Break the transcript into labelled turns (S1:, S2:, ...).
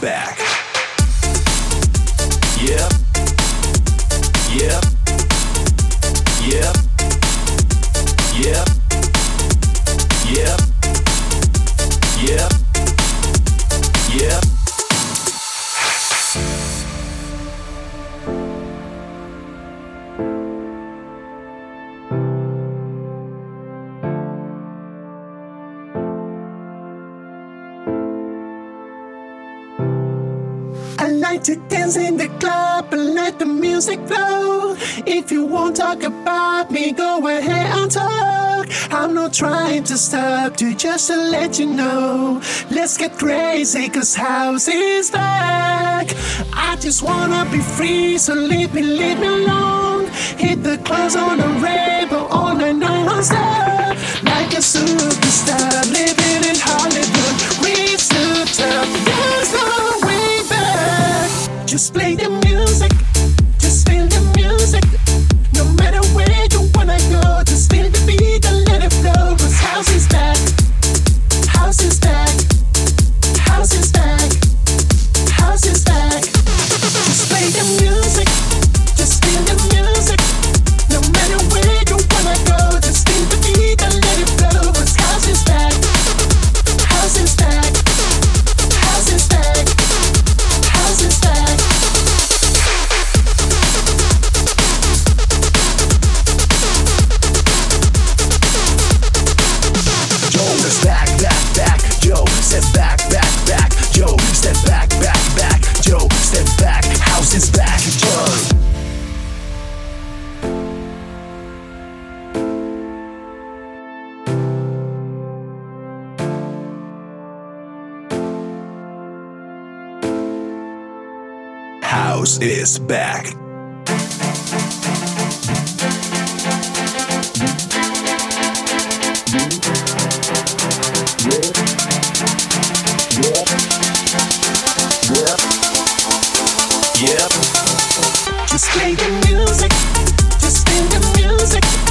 S1: back. To dance in the club and let the music flow. If you won't talk about me, go ahead and talk. I'm not trying to stop you, just to let you know. Let's get crazy, cause house is back. I just wanna be free, so leave me, leave me alone. Hit the clubs on the rainbow all night, non-stop. Like a superstar, back. House is back. Yeah, Just play the music. Just play the music.